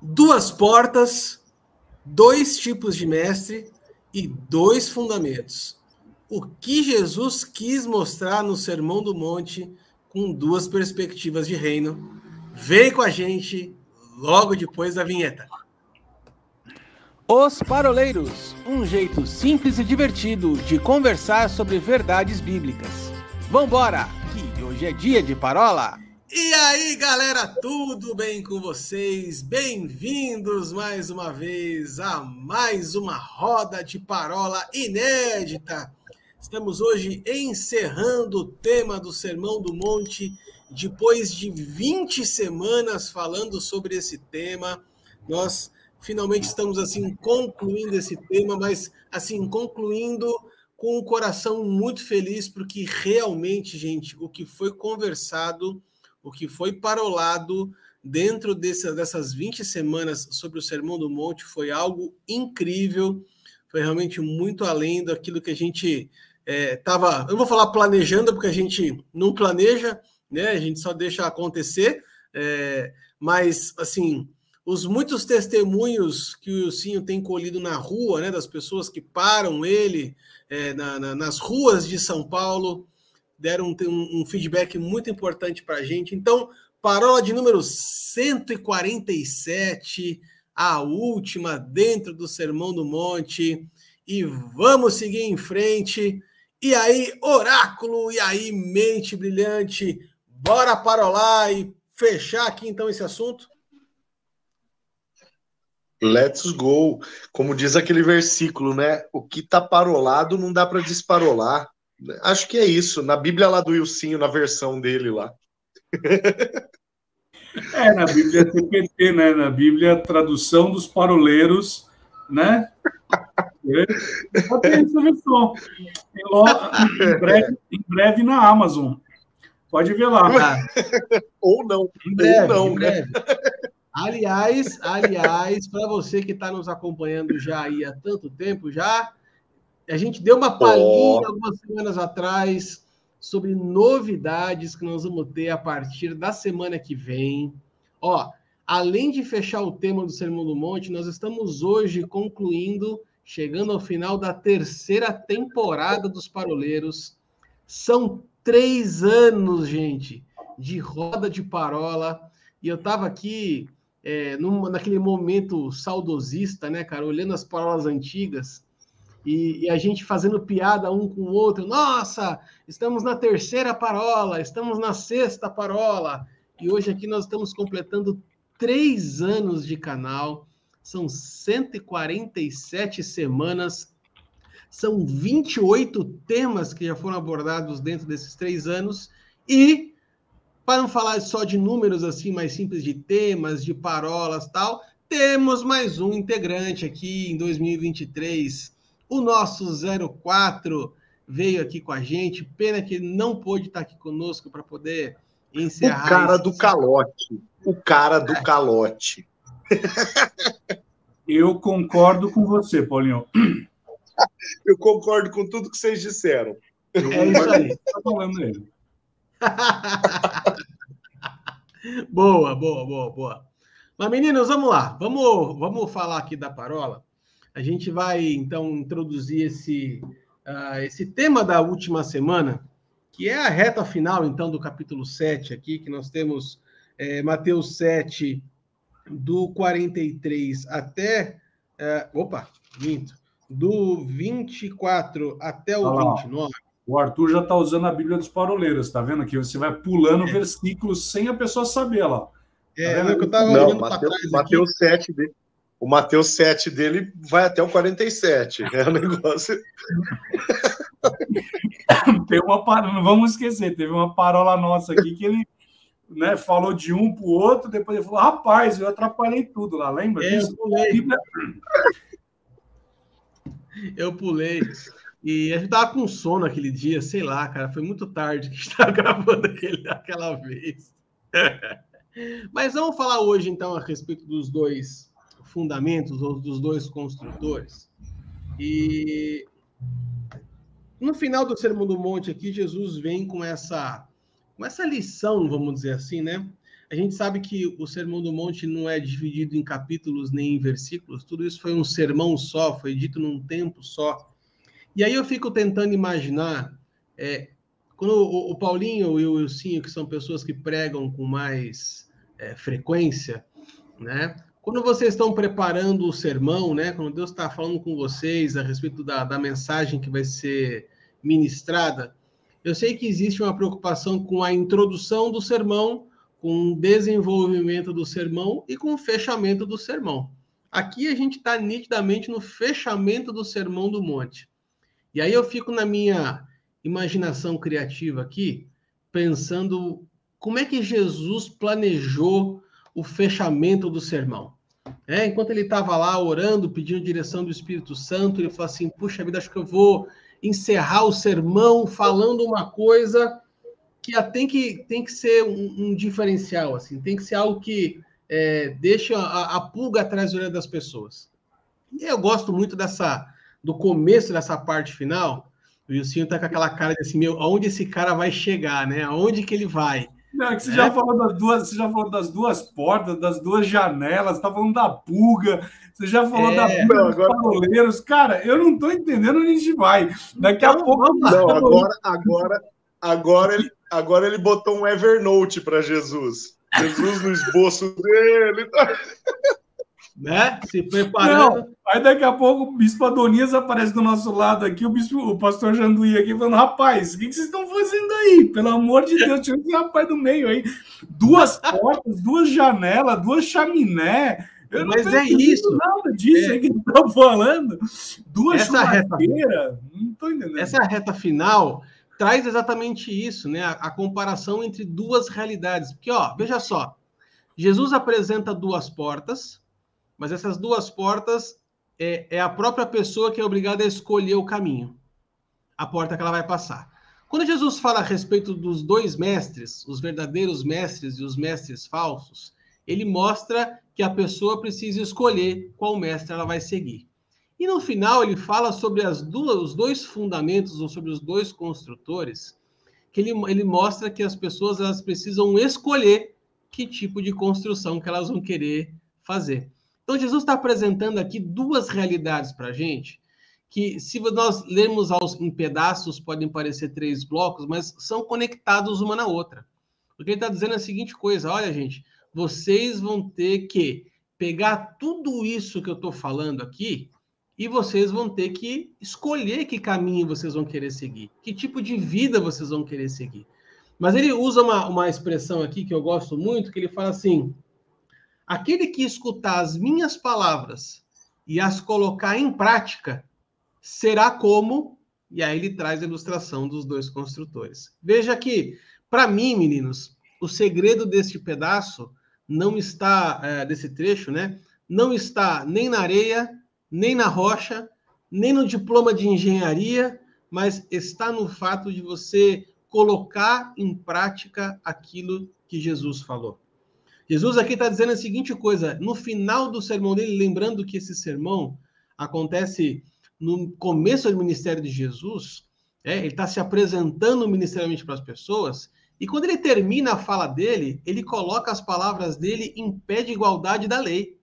duas portas, dois tipos de mestre e dois fundamentos. O que Jesus quis mostrar no Sermão do Monte com duas perspectivas de reino. Vem com a gente logo depois da vinheta. Os Paroleiros um jeito simples e divertido de conversar sobre verdades bíblicas. Vambora, que hoje é dia de parola! E aí, galera, tudo bem com vocês? Bem-vindos mais uma vez a mais uma roda de parola inédita. Estamos hoje encerrando o tema do Sermão do Monte, depois de 20 semanas falando sobre esse tema. Nós finalmente estamos assim concluindo esse tema, mas assim concluindo com o coração muito feliz porque realmente, gente, o que foi conversado o que foi parolado dentro dessas 20 semanas sobre o Sermão do Monte foi algo incrível, foi realmente muito além daquilo que a gente estava. É, eu vou falar planejando, porque a gente não planeja, né? A gente só deixa acontecer, é, mas assim. Os muitos testemunhos que o Sinho tem colhido na rua, né, das pessoas que param ele é, na, na, nas ruas de São Paulo, deram um, um feedback muito importante para a gente. Então, parola de número 147, a última dentro do Sermão do Monte. E vamos seguir em frente. E aí, oráculo, e aí, mente brilhante, bora parolar e fechar aqui então esse assunto? Let's go. Como diz aquele versículo, né? O que tá parolado não dá para desparolar. Acho que é isso. Na Bíblia lá do Ilcinho, na versão dele lá. É, na Bíblia TPT, né? Na Bíblia, tradução dos paroleiros, né? Tem essa versão. Em breve, em breve na Amazon. Pode ver lá. Ou não. Em breve, Ou não, né? Aliás, aliás, para você que está nos acompanhando já aí há tanto tempo já, a gente deu uma palhinha oh. algumas semanas atrás sobre novidades que nós vamos ter a partir da semana que vem. Ó, além de fechar o tema do Sermão do Monte, nós estamos hoje concluindo, chegando ao final da terceira temporada dos Paroleiros. São três anos, gente, de roda de parola. E eu estava aqui é, num, naquele momento saudosista, né, cara, olhando as parolas antigas e, e, a gente fazendo piada um com o outro. Nossa, estamos na terceira parola, estamos na sexta parola. E hoje aqui nós estamos completando três anos de canal. São 147 semanas, são 28 temas que já foram abordados dentro desses três anos. E, para não falar só de números assim mais simples, de temas, de parolas tal, temos mais um integrante aqui em 2023 o nosso 04 veio aqui com a gente. Pena que ele não pôde estar aqui conosco para poder encerrar. O cara esse... do calote. O cara do é. calote. Eu concordo com você, Paulinho. Eu concordo com tudo que vocês disseram. Eu é isso aí. Tá falando ele. boa, boa, boa, boa. Mas, meninos, vamos lá. Vamos, vamos falar aqui da parola. A gente vai, então, introduzir esse, uh, esse tema da última semana, que é a reta final, então, do capítulo 7 aqui, que nós temos é, Mateus 7, do 43 até... Uh, opa, minto. Do 24 até o ah, 29. O Arthur já está usando a Bíblia dos Paroleiros, tá vendo aqui? Você vai pulando é. versículos sem a pessoa saber lá. É, tá é que eu estava olhando para trás. Mateus aqui. 7, o Mateus 7 dele vai até o 47. É um negócio. Tem uma não vamos esquecer, teve uma parola nossa aqui que ele né, falou de um para o outro, depois ele falou: rapaz, eu atrapalhei tudo lá, lembra é, disso? Eu pulei. eu pulei. E a gente tava com sono aquele dia, sei lá, cara, foi muito tarde que a gente estava gravando aquele, aquela vez. Mas vamos falar hoje, então, a respeito dos dois fundamentos dos dois construtores. E no final do Sermão do Monte aqui, Jesus vem com essa, com essa lição, vamos dizer assim, né? A gente sabe que o Sermão do Monte não é dividido em capítulos nem em versículos, tudo isso foi um sermão só, foi dito num tempo só. E aí eu fico tentando imaginar, é, quando o, o, Paulinho e o Wilsinho, que são pessoas que pregam com mais é, frequência, né? Quando vocês estão preparando o sermão, né? Quando Deus está falando com vocês a respeito da, da mensagem que vai ser ministrada, eu sei que existe uma preocupação com a introdução do sermão, com o desenvolvimento do sermão e com o fechamento do sermão. Aqui a gente está nitidamente no fechamento do sermão do monte. E aí eu fico na minha imaginação criativa aqui, pensando como é que Jesus planejou o fechamento do sermão. É, enquanto ele estava lá orando, pedindo direção do Espírito Santo, ele falou assim: Puxa vida, acho que eu vou encerrar o sermão falando uma coisa que tem que, tem que ser um, um diferencial, assim, tem que ser algo que é, deixa a, pulga atrás da orelha das pessoas. E eu gosto muito dessa do começo dessa parte final. O Wilson tá com aquela cara de assim, meu, aonde esse cara vai chegar, né? Aonde que ele vai? Não, é que você é. já falou das duas, você já falou das duas portas, das duas janelas, tá falando da pulga, você já falou é. da pulga dos agora... Cara, eu não tô entendendo onde a gente vai. Daqui a pouco. Não, agora, agora, agora ele, agora ele botou um Evernote para Jesus. Jesus no esboço dele. Tá? Né? Se preparando. Não, aí daqui a pouco o bispo Adonias aparece do nosso lado aqui, o bispo, o pastor Janduí aqui, falando: rapaz, o que, vocês estão fazendo aí? Pelo amor de Deus, tinha esse rapaz do meio aí. Duas portas, duas janelas, duas chaminé. Eu Mas é isso. Nada disso é. aí que estão falando. Duas chumadeiras. Não estou entendendo. Essa reta final traz exatamente isso, né? A, a, comparação entre duas realidades. Porque, ó, veja só, Jesus apresenta duas portas, mas essas duas portas é, é a própria pessoa que é obrigada a escolher o caminho, a porta que ela vai passar. Quando Jesus fala a respeito dos dois mestres, os verdadeiros mestres e os mestres falsos, ele mostra que a pessoa precisa escolher qual mestre ela vai seguir. E no final ele fala sobre as duas, os dois fundamentos ou sobre os dois construtores, que ele, ele mostra que as pessoas elas precisam escolher que tipo de construção que elas vão querer fazer. Então Jesus está apresentando aqui duas realidades para a gente, que se nós lermos aos, em pedaços podem parecer três blocos, mas são conectados uma na outra. O que ele está dizendo é a seguinte coisa: olha, gente, vocês vão ter que pegar tudo isso que eu estou falando aqui e vocês vão ter que escolher que caminho vocês vão querer seguir, que tipo de vida vocês vão querer seguir. Mas ele usa uma, uma expressão aqui que eu gosto muito, que ele fala assim: aquele que escutar as minhas palavras e as colocar em prática, será como. E aí ele traz a ilustração dos dois construtores. Veja que, para mim, meninos, o segredo deste pedaço não está, é, desse trecho, né? Não está nem na areia, nem na rocha, nem no diploma de engenharia, mas está no fato de você colocar em prática aquilo que Jesus falou. Jesus aqui está dizendo a seguinte coisa: no final do sermão dele, lembrando que esse sermão acontece no começo do ministério de Jesus, é, ele está se apresentando ministerialmente para as pessoas, e quando ele termina a fala dele, ele coloca as palavras dele em pé de igualdade da lei.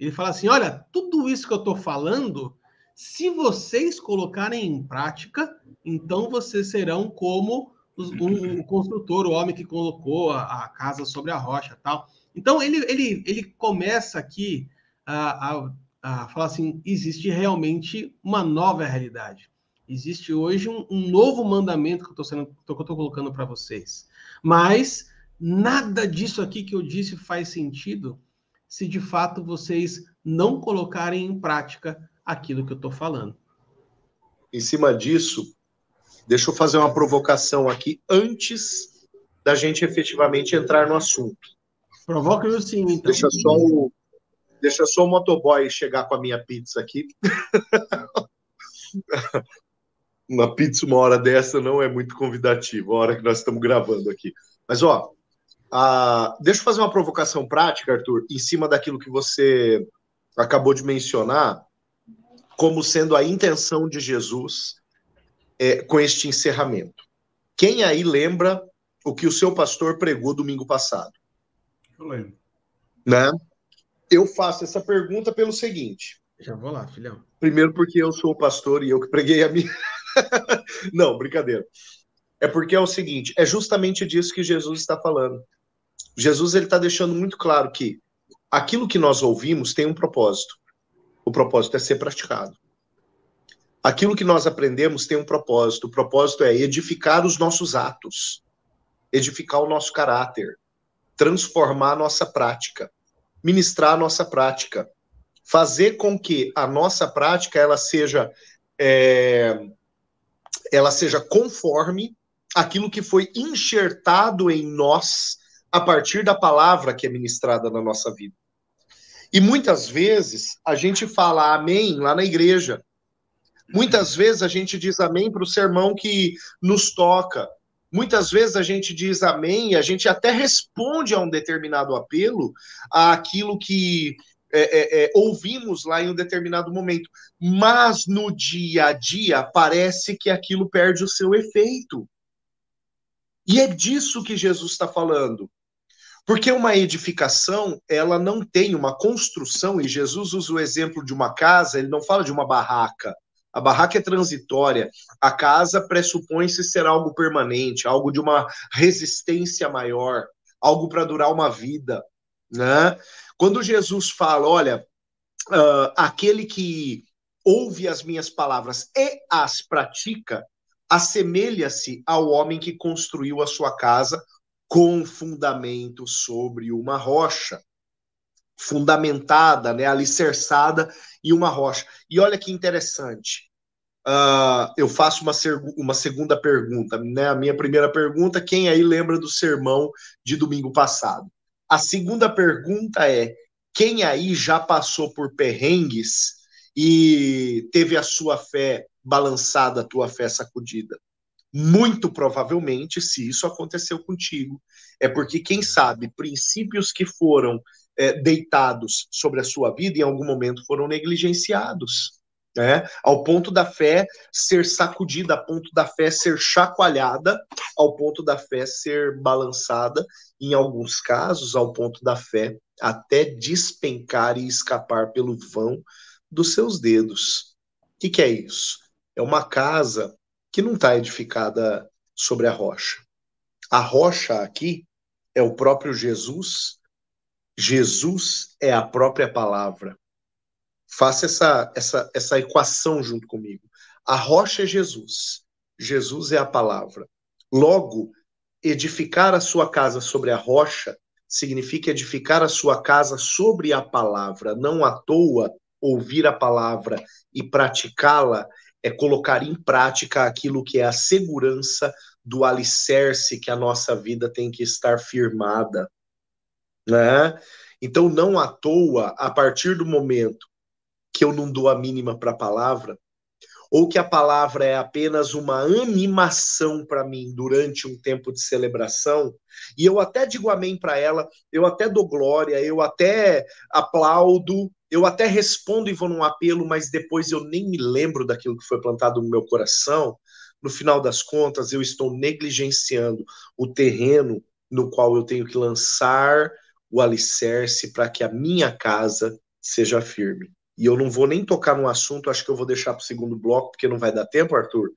Ele fala assim: olha, tudo isso que eu estou falando, se vocês colocarem em prática, então vocês serão como um, o construtor, o homem que colocou a, a, casa sobre a rocha tal. Então ele, ele, ele começa aqui a, a, a falar assim: existe realmente uma nova realidade. Existe hoje um, um novo mandamento que eu estou colocando para vocês. Mas nada disso aqui que eu disse faz sentido se de fato vocês não colocarem em prática aquilo que eu estou falando. Em cima disso, deixa eu fazer uma provocação aqui antes da gente efetivamente entrar no assunto. Provoca o sim, então. Deixa só o, deixa só o motoboy chegar com a minha pizza aqui. uma pizza uma hora dessa não é muito convidativa, a hora que nós estamos gravando aqui. Mas, ó, ah, deixa eu fazer uma provocação prática, Arthur, em cima daquilo que você acabou de mencionar, como sendo a intenção de Jesus é, com este encerramento. Quem aí lembra o que o seu pastor pregou domingo passado? Eu lembro. Né? Eu faço essa pergunta pelo seguinte. Já vou lá, filhão. Primeiro, porque eu sou o pastor e eu que preguei a minha. Não, brincadeira. É porque é o seguinte: é justamente disso que Jesus está falando. Jesus ele está deixando muito claro que aquilo que nós ouvimos tem um propósito. O propósito é ser praticado. Aquilo que nós aprendemos tem um propósito. O propósito é edificar os nossos atos, edificar o nosso caráter, transformar a nossa prática, ministrar a nossa prática, fazer com que a nossa prática ela seja é, ela seja conforme aquilo que foi enxertado em nós a partir da palavra que é ministrada na nossa vida. E muitas vezes a gente fala amém lá na igreja. Muitas vezes a gente diz amém para o sermão que nos toca. Muitas vezes a gente diz amém e a gente até responde a um determinado apelo, àquilo que é, é, é, ouvimos lá em um determinado momento. Mas no dia a dia parece que aquilo perde o seu efeito. E é disso que Jesus está falando. Porque uma edificação, ela não tem uma construção, e Jesus usa o exemplo de uma casa, ele não fala de uma barraca. A barraca é transitória, a casa pressupõe-se ser algo permanente, algo de uma resistência maior, algo para durar uma vida, né? Quando Jesus fala, olha, uh, aquele que ouve as minhas palavras e as pratica, assemelha-se ao homem que construiu a sua casa com fundamento sobre uma rocha, fundamentada, né, alicerçada em uma rocha. E olha que interessante. Uh, eu faço uma, uma segunda pergunta. Né? A minha primeira pergunta: quem aí lembra do sermão de domingo passado? A segunda pergunta é: quem aí já passou por perrengues e teve a sua fé balançada, a tua fé sacudida? Muito provavelmente, se isso aconteceu contigo, é porque, quem sabe, princípios que foram é, deitados sobre a sua vida em algum momento foram negligenciados. Né? Ao ponto da fé ser sacudida, ao ponto da fé ser chacoalhada, ao ponto da fé ser balançada, em alguns casos, ao ponto da fé até despencar e escapar pelo vão dos seus dedos. O que, que é isso? É uma casa que não está edificada sobre a rocha. A rocha aqui é o próprio Jesus. Jesus é a própria palavra. Faça essa, essa, essa equação junto comigo. A rocha é Jesus. Jesus é a palavra. Logo, edificar a sua casa sobre a rocha significa edificar a sua casa sobre a palavra. Não à toa ouvir a palavra e praticá-la é colocar em prática aquilo que é a segurança do alicerce que a nossa vida tem que estar firmada, né? Então, não à toa, a partir do momento que eu não dou a mínima para a palavra, ou que a palavra é apenas uma animação para mim durante um tempo de celebração, e eu até digo amém para ela, eu até dou glória, eu até aplaudo, eu até respondo e vou num apelo, mas depois eu nem me lembro daquilo que foi plantado no meu coração. No final das contas, eu estou negligenciando o terreno no qual eu tenho que lançar o alicerce para que a minha casa seja firme. E eu não vou nem tocar no assunto, acho que eu vou deixar para o segundo bloco, porque não vai dar tempo, Arthur,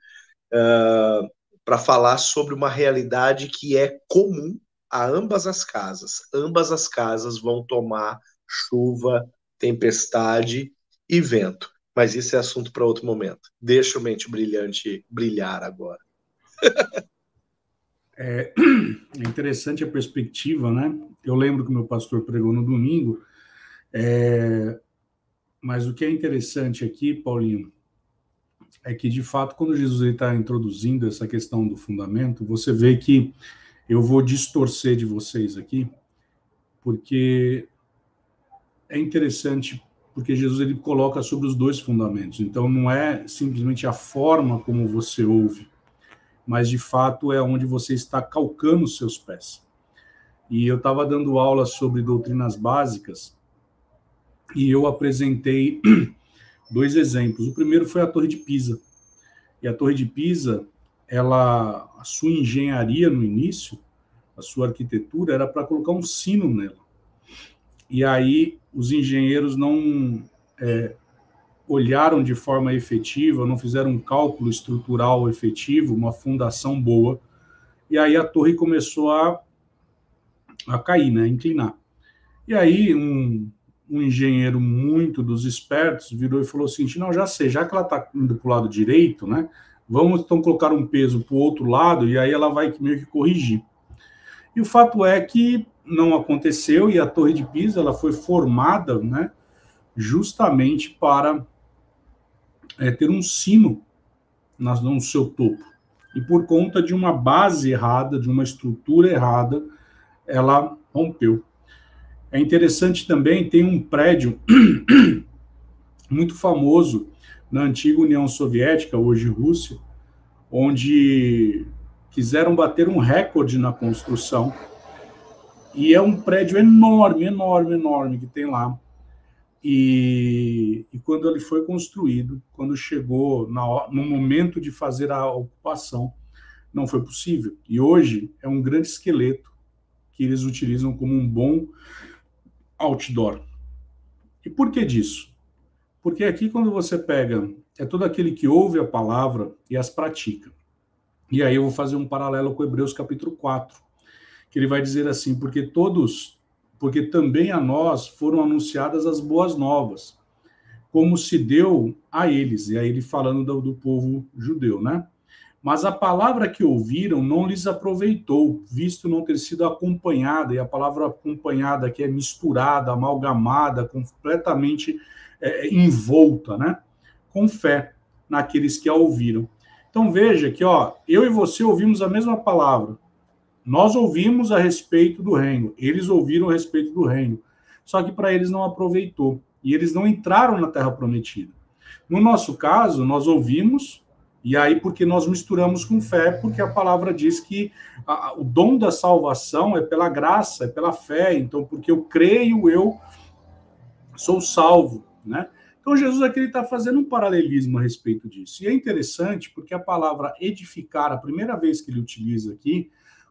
uh, para falar sobre uma realidade que é comum a ambas as casas. Ambas as casas vão tomar chuva, tempestade e vento. Mas isso é assunto para outro momento. Deixa o mente brilhante brilhar agora. é, é interessante a perspectiva, né? Eu lembro que meu pastor pregou no domingo, é, mas o que é interessante aqui, Paulinho, é que de fato, quando Jesus está introduzindo essa questão do fundamento, você vê que eu vou distorcer de vocês aqui, porque é interessante porque Jesus ele coloca sobre os dois fundamentos. Então não é simplesmente a forma como você ouve, mas de fato é onde você está calcando os seus pés. E eu estava dando aula sobre doutrinas básicas e eu apresentei dois exemplos. O primeiro foi a Torre de Pisa. E a Torre de Pisa, ela, a sua engenharia no início, a sua arquitetura era para colocar um sino nela e aí os engenheiros não é, olharam de forma efetiva, não fizeram um cálculo estrutural efetivo, uma fundação boa, e aí a torre começou a, a cair, né, a inclinar. E aí um, um engenheiro muito dos espertos virou e falou assim, não, já sei, já que ela está indo para o lado direito, né, vamos então colocar um peso para o outro lado, e aí ela vai meio que corrigir. E o fato é que não aconteceu, e a Torre de Pisa ela foi formada né, justamente para é, ter um sino no seu topo. E por conta de uma base errada, de uma estrutura errada, ela rompeu. É interessante também, tem um prédio muito famoso na antiga União Soviética, hoje Rússia, onde quiseram bater um recorde na construção. E é um prédio enorme, enorme, enorme que tem lá. E, e quando ele foi construído, quando chegou na, no momento de fazer a ocupação, não foi possível. E hoje é um grande esqueleto que eles utilizam como um bom outdoor. E por que disso? Porque aqui, quando você pega, é todo aquele que ouve a palavra e as pratica. E aí eu vou fazer um paralelo com Hebreus capítulo 4, que ele vai dizer assim: porque todos porque também a nós foram anunciadas as boas novas, como se deu a eles, e aí ele falando do, do povo judeu, né? Mas a palavra que ouviram não lhes aproveitou, visto não ter sido acompanhada, e a palavra acompanhada que é misturada, amalgamada, completamente é, envolta, né? Com fé naqueles que a ouviram. Então veja que, ó, eu e você ouvimos a mesma palavra, nós ouvimos a respeito do reino, eles ouviram a respeito do reino. Só que para eles não aproveitou e eles não entraram na terra prometida. No nosso caso, nós ouvimos e aí porque nós misturamos com fé, porque a palavra diz que a, o dom da salvação é pela graça, é pela fé. Então, porque eu creio, eu sou salvo, né? Então, Jesus aqui está fazendo um paralelismo a respeito disso. E é interessante porque a palavra edificar, a primeira vez que ele utiliza aqui,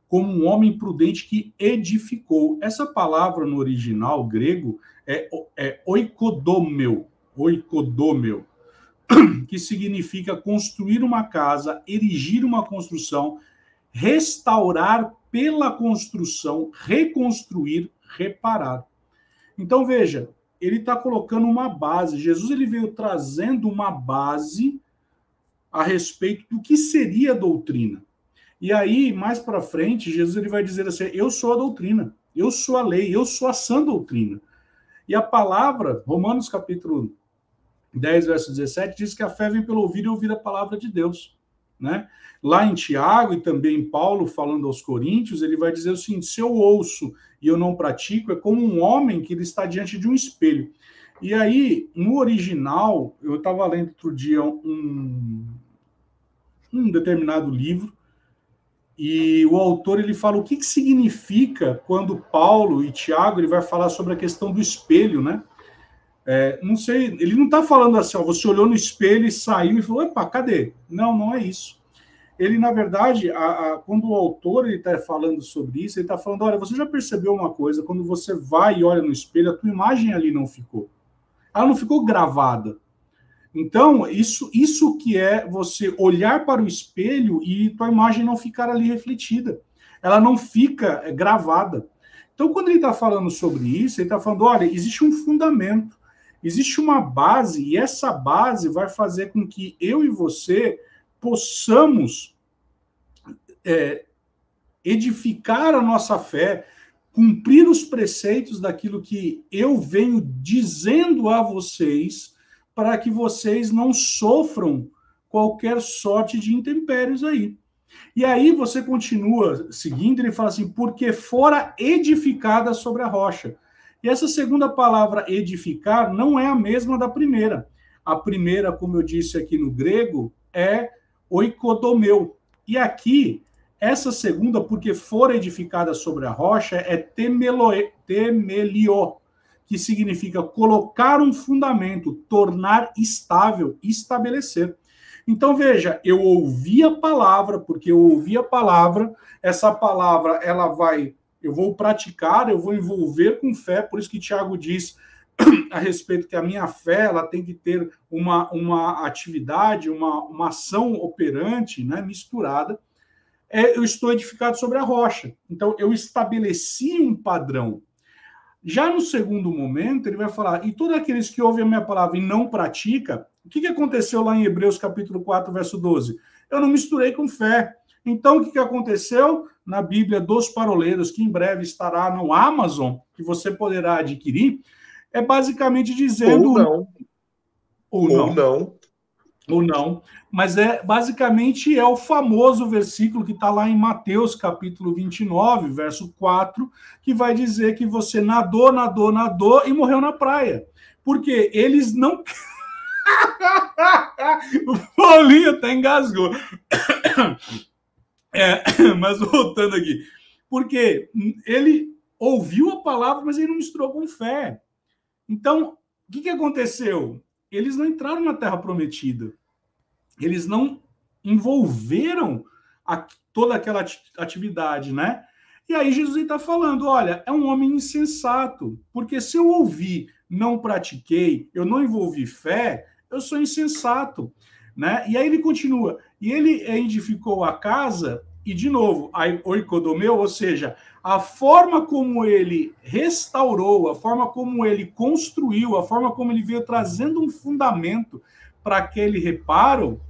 como um homem prudente que edificou. Essa palavra no original grego é, é oikodomeu, oikodomeu, que significa construir uma casa, erigir uma construção, restaurar pela construção, reconstruir, reparar. Então veja, ele está colocando uma base. Jesus ele veio trazendo uma base a respeito do que seria doutrina. E aí, mais para frente, Jesus ele vai dizer assim: Eu sou a doutrina, eu sou a lei, eu sou a sã doutrina. E a palavra, Romanos capítulo 10, verso 17, diz que a fé vem pelo ouvir e ouvir a palavra de Deus. Né? Lá em Tiago e também Paulo, falando aos Coríntios, ele vai dizer o seguinte: se eu ouço e eu não pratico, é como um homem que ele está diante de um espelho. E aí, no original, eu estava lendo outro dia um, um determinado livro, e o autor ele fala o que, que significa quando Paulo e Tiago ele vai falar sobre a questão do espelho, né? É, não sei, ele não está falando assim, ó, você olhou no espelho e saiu e falou, epa, cadê? Não, não é isso. Ele, na verdade, a, a, quando o autor está falando sobre isso, ele está falando, olha, você já percebeu uma coisa, quando você vai e olha no espelho, a tua imagem ali não ficou. Ela não ficou gravada. Então, isso, isso que é você olhar para o espelho e tua imagem não ficar ali refletida. Ela não fica é, gravada. Então, quando ele está falando sobre isso, ele está falando: olha, existe um fundamento, existe uma base, e essa base vai fazer com que eu e você possamos é, edificar a nossa fé, cumprir os preceitos daquilo que eu venho dizendo a vocês para que vocês não sofram qualquer sorte de intempéries aí. E aí você continua seguindo, ele fala assim, porque fora edificada sobre a rocha. E essa segunda palavra edificar não é a mesma da primeira. A primeira, como eu disse aqui no grego, é oikodomeu. E aqui, essa segunda, porque fora edificada sobre a rocha, é temelio, que significa colocar um fundamento, tornar estável, estabelecer. Então veja, eu ouvi a palavra, porque eu ouvi a palavra, essa palavra ela vai Eu vou praticar, eu vou envolver com fé, por isso que Tiago diz a respeito que a minha fé ela tem que ter uma, uma atividade, uma, uma ação operante, né, misturada. É, eu estou edificado sobre a rocha. Então, eu estabeleci um padrão. Já no segundo momento, ele vai falar: e todos aqueles que ouvem a minha palavra e não pratica, o que, que aconteceu lá em Hebreus capítulo 4, verso 12? Eu não misturei com fé. Então, o que, que aconteceu na Bíblia dos Paroleiros, que em breve estará no Amazon, que você poderá adquirir? É basicamente dizendo. Ou não. Ou não. Ou não. Ou não. Mas é basicamente é o famoso versículo que está lá em Mateus capítulo 29, verso 4, que vai dizer que você nadou, nadou, nadou e morreu na praia. Porque eles não. o Paulinho até engasgou. É, mas voltando aqui. Porque ele ouviu a palavra, mas ele não misturou com fé. Então, o que, que aconteceu? Eles não entraram na Terra Prometida. Eles não envolveram a, toda aquela atividade, né? E aí Jesus está falando: olha, é um homem insensato, porque se eu ouvi, não pratiquei, eu não envolvi fé, eu sou insensato. Né? E aí ele continua, e ele edificou a casa, e de novo, a oikodomeu, ou seja, a forma como ele restaurou, a forma como ele construiu, a forma como ele veio trazendo um fundamento para aquele reparo,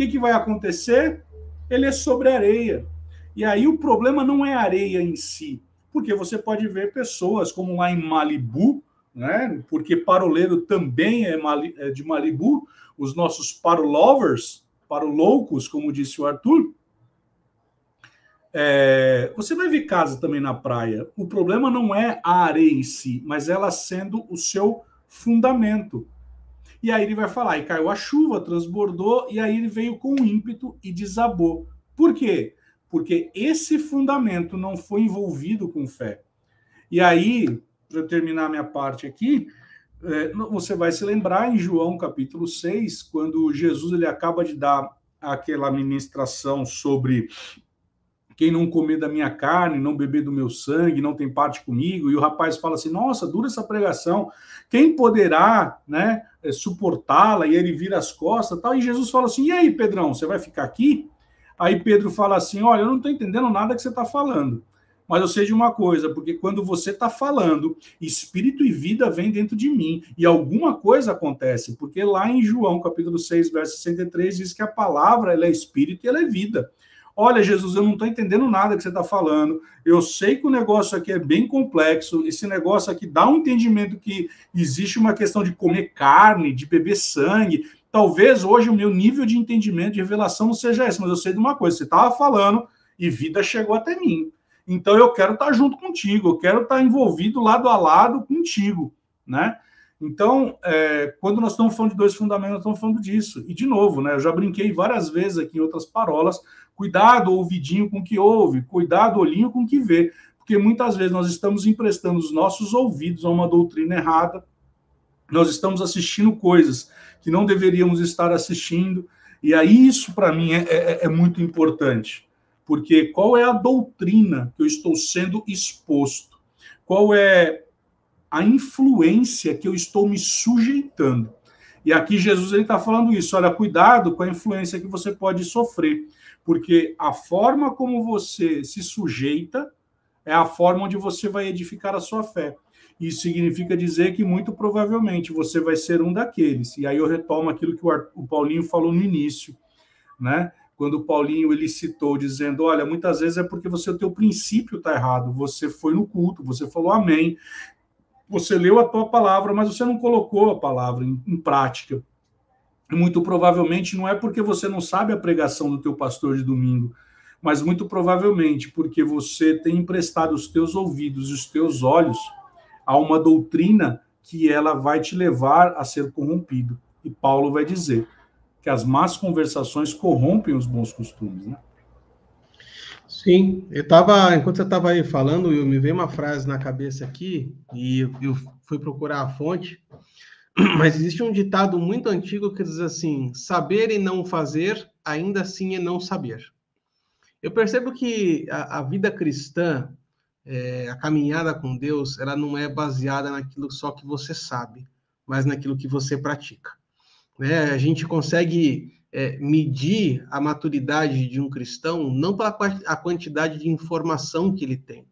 que, que vai acontecer? Ele é sobre areia. E aí o problema não é areia em si, porque você pode ver pessoas como lá em Malibu, né? porque paroleiro também é, é de Malibu, os nossos parolovers, paroloucos, como disse o Arthur, é, você vai ver casa também na praia. O problema não é a areia em si, mas ela sendo o seu fundamento. E aí ele vai falar, e caiu a chuva, transbordou, e aí ele veio com ímpeto e desabou. Por quê? Porque esse fundamento não foi envolvido com fé. E aí, para terminar minha parte aqui, é, você vai se lembrar em João capítulo 6, quando Jesus ele acaba de dar aquela ministração sobre quem não comer da minha carne, não beber do meu sangue, não tem parte comigo. E o rapaz fala assim: Nossa, dura essa pregação. Quem poderá, né, é, suportá-la? E ele vira as costas, tal. E Jesus fala assim: E aí, Pedrão, você vai ficar aqui? Aí Pedro fala assim: Olha, eu não estou entendendo nada que você está falando. Mas eu sei de uma coisa, porque quando você está falando, espírito e vida vem dentro de mim, e alguma coisa acontece, porque lá em João, capítulo 6, verso 63, diz que a palavra ela é espírito e ela é vida. Olha, Jesus, eu não estou entendendo nada que você está falando. Eu sei que o negócio aqui é bem complexo. Esse negócio aqui dá um entendimento que existe uma questão de comer carne, de beber sangue. Talvez hoje o meu nível de entendimento, de revelação não seja esse, mas eu sei de uma coisa: você estava falando e vida chegou até mim. Então eu quero estar junto contigo, eu quero estar envolvido lado a lado contigo, né? Então, é, quando nós estamos falando de dois fundamentos, nós estamos falando disso. E, de novo, né, eu já brinquei várias vezes aqui em outras parolas, cuidado ouvidinho com o que ouve, cuidado olhinho com o que vê, porque muitas vezes nós estamos emprestando os nossos ouvidos a uma doutrina errada, nós estamos assistindo coisas que não deveríamos estar assistindo, e aí isso, para mim, é, é, é muito importante. Porque qual é a doutrina que eu estou sendo exposto? Qual é a influência que eu estou me sujeitando? E aqui Jesus está falando isso. Olha, cuidado com a influência que você pode sofrer, porque a forma como você se sujeita é a forma onde você vai edificar a sua fé. Isso significa dizer que muito provavelmente você vai ser um daqueles. E aí eu retomo aquilo que o Paulinho falou no início, né? quando o Paulinho ele citou dizendo, olha, muitas vezes é porque você o teu princípio está errado, você foi no culto, você falou amém, você leu a tua palavra, mas você não colocou a palavra em, em prática. Muito provavelmente não é porque você não sabe a pregação do teu pastor de domingo, mas muito provavelmente porque você tem emprestado os teus ouvidos e os teus olhos a uma doutrina que ela vai te levar a ser corrompido. E Paulo vai dizer: que as más conversações corrompem os bons costumes, né? Sim, eu tava, enquanto você estava aí falando, eu me veio uma frase na cabeça aqui e eu fui procurar a fonte, mas existe um ditado muito antigo que diz assim: saber e não fazer, ainda assim é não saber. Eu percebo que a, a vida cristã, é, a caminhada com Deus, ela não é baseada naquilo só que você sabe, mas naquilo que você pratica. Né? A gente consegue é, medir a maturidade de um cristão não pela a quantidade de informação que ele tem,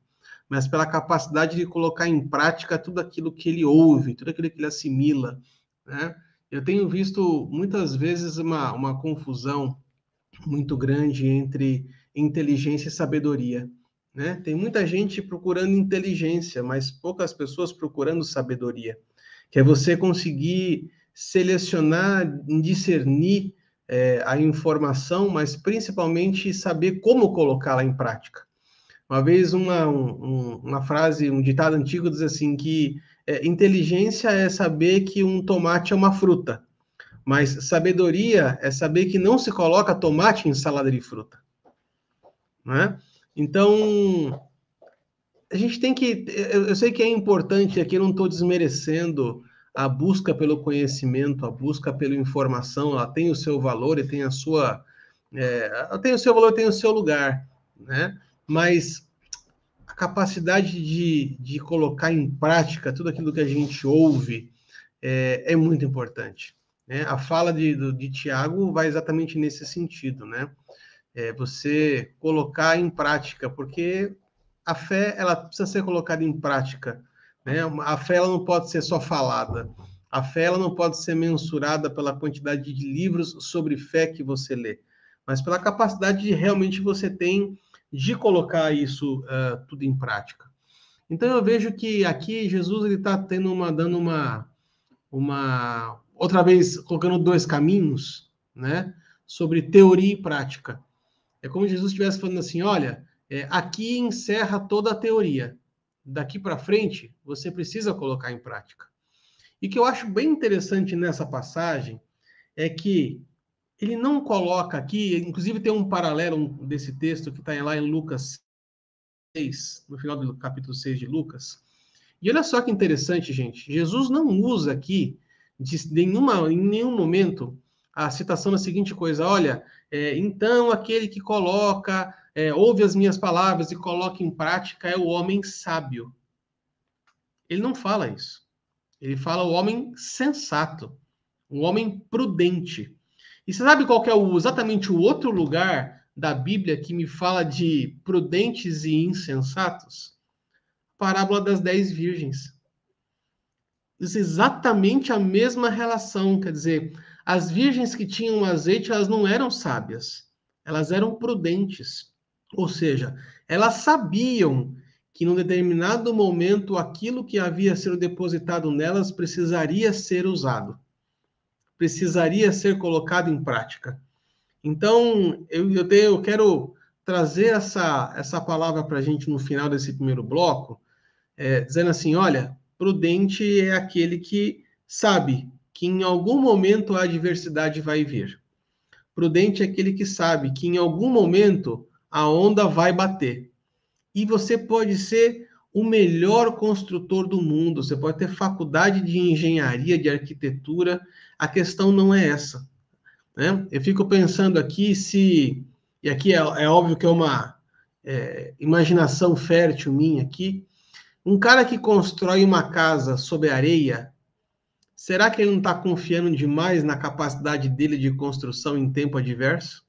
mas pela capacidade de colocar em prática tudo aquilo que ele ouve, tudo aquilo que ele assimila. Né? Eu tenho visto muitas vezes uma, uma confusão muito grande entre inteligência e sabedoria. Né? Tem muita gente procurando inteligência, mas poucas pessoas procurando sabedoria, que é você conseguir selecionar, discernir é, a informação, mas principalmente saber como colocá-la em prática. Uma vez uma, um, uma frase, um ditado antigo diz assim que é, inteligência é saber que um tomate é uma fruta, mas sabedoria é saber que não se coloca tomate em salada de fruta. Né? Então, a gente tem que. Eu, eu sei que é importante aqui, não estou desmerecendo a busca pelo conhecimento, a busca pela informação, ela tem o seu valor e tem a sua. É, ela tem o seu valor, tem o seu lugar, né? Mas a capacidade de, de colocar em prática tudo aquilo que a gente ouve é, é muito importante. Né? A fala de, de Tiago vai exatamente nesse sentido, né? É você colocar em prática, porque a fé ela precisa ser colocada em prática. Né? A fé ela não pode ser só falada. A fé ela não pode ser mensurada pela quantidade de livros sobre fé que você lê, mas pela capacidade de realmente você tem de colocar isso uh, tudo em prática. Então eu vejo que aqui Jesus ele está tendo uma dando uma uma outra vez colocando dois caminhos, né, sobre teoria e prática. É como Jesus estivesse falando assim: olha, é, aqui encerra toda a teoria. Daqui para frente, você precisa colocar em prática. E que eu acho bem interessante nessa passagem é que ele não coloca aqui, inclusive tem um paralelo desse texto que está lá em Lucas 6, no final do capítulo 6 de Lucas. E olha só que interessante, gente. Jesus não usa aqui, de nenhuma, em nenhum momento, a citação da seguinte coisa: olha, é, então aquele que coloca, é, ouve as minhas palavras e coloca em prática é o homem sábio. Ele não fala isso. Ele fala o homem sensato, o homem prudente. E você sabe qual é o, exatamente o outro lugar da Bíblia que me fala de prudentes e insensatos? Parábola das dez virgens. É exatamente a mesma relação, quer dizer, as virgens que tinham azeite, elas não eram sábias, elas eram prudentes. Ou seja, elas sabiam que num determinado momento aquilo que havia sido depositado nelas precisaria ser usado, precisaria ser colocado em prática. Então, eu, eu, tenho, eu quero trazer essa, essa palavra para a gente no final desse primeiro bloco, é, dizendo assim: olha, prudente é aquele que sabe que em algum momento a adversidade vai vir. Prudente é aquele que sabe que em algum momento a onda vai bater. E você pode ser o melhor construtor do mundo, você pode ter faculdade de engenharia, de arquitetura, a questão não é essa. Né? Eu fico pensando aqui se, e aqui é, é óbvio que é uma é, imaginação fértil minha aqui, um cara que constrói uma casa sobre areia, Será que ele não está confiando demais na capacidade dele de construção em tempo adverso?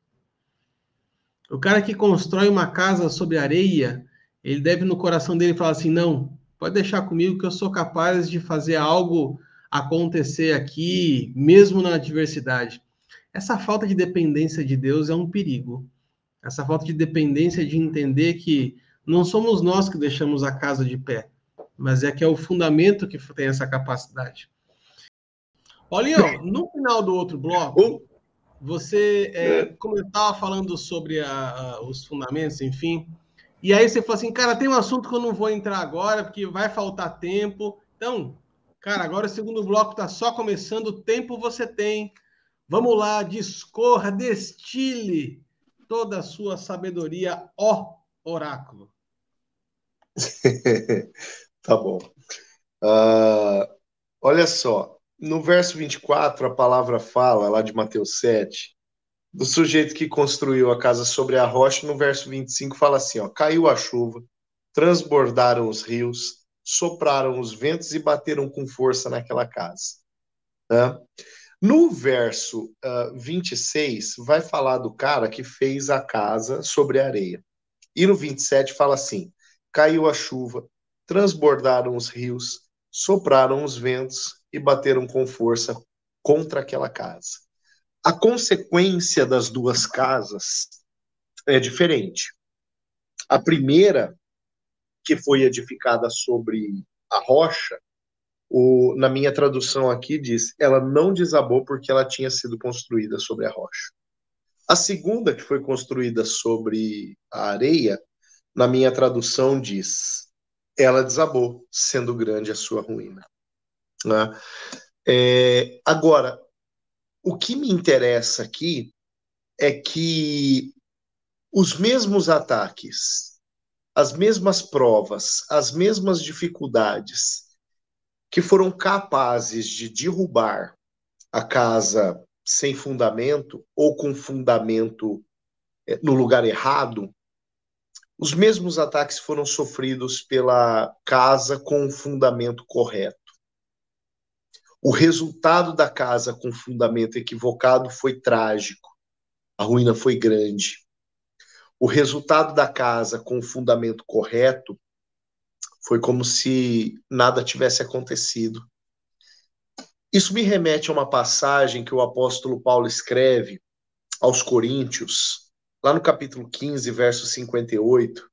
O cara que constrói uma casa sobre areia, ele deve no coração dele falar assim: não, pode deixar comigo que eu sou capaz de fazer algo acontecer aqui, mesmo na adversidade. Essa falta de dependência de Deus é um perigo. Essa falta de dependência de entender que não somos nós que deixamos a casa de pé, mas é que é o fundamento que tem essa capacidade. Paulinho, no final do outro bloco, você, é, como eu estava falando sobre a, a, os fundamentos, enfim, e aí você falou assim, cara, tem um assunto que eu não vou entrar agora, porque vai faltar tempo. Então, cara, agora o segundo bloco está só começando, o tempo você tem. Vamos lá, discorra, destile toda a sua sabedoria, ó oráculo. tá bom. Uh, olha só, no verso 24, a palavra fala, lá de Mateus 7, do sujeito que construiu a casa sobre a rocha. No verso 25, fala assim: ó, caiu a chuva, transbordaram os rios, sopraram os ventos e bateram com força naquela casa. No verso uh, 26, vai falar do cara que fez a casa sobre a areia. E no 27 fala assim: caiu a chuva, transbordaram os rios, sopraram os ventos e bateram com força contra aquela casa. A consequência das duas casas é diferente. A primeira, que foi edificada sobre a rocha, o, na minha tradução aqui diz, ela não desabou porque ela tinha sido construída sobre a rocha. A segunda, que foi construída sobre a areia, na minha tradução diz, ela desabou, sendo grande a sua ruína. Né? É, agora, o que me interessa aqui é que os mesmos ataques, as mesmas provas, as mesmas dificuldades que foram capazes de derrubar a casa sem fundamento ou com fundamento é, no lugar errado, os mesmos ataques foram sofridos pela casa com o fundamento correto. O resultado da casa com fundamento equivocado foi trágico. A ruína foi grande. O resultado da casa com o fundamento correto foi como se nada tivesse acontecido. Isso me remete a uma passagem que o apóstolo Paulo escreve aos Coríntios, lá no capítulo 15, verso 58,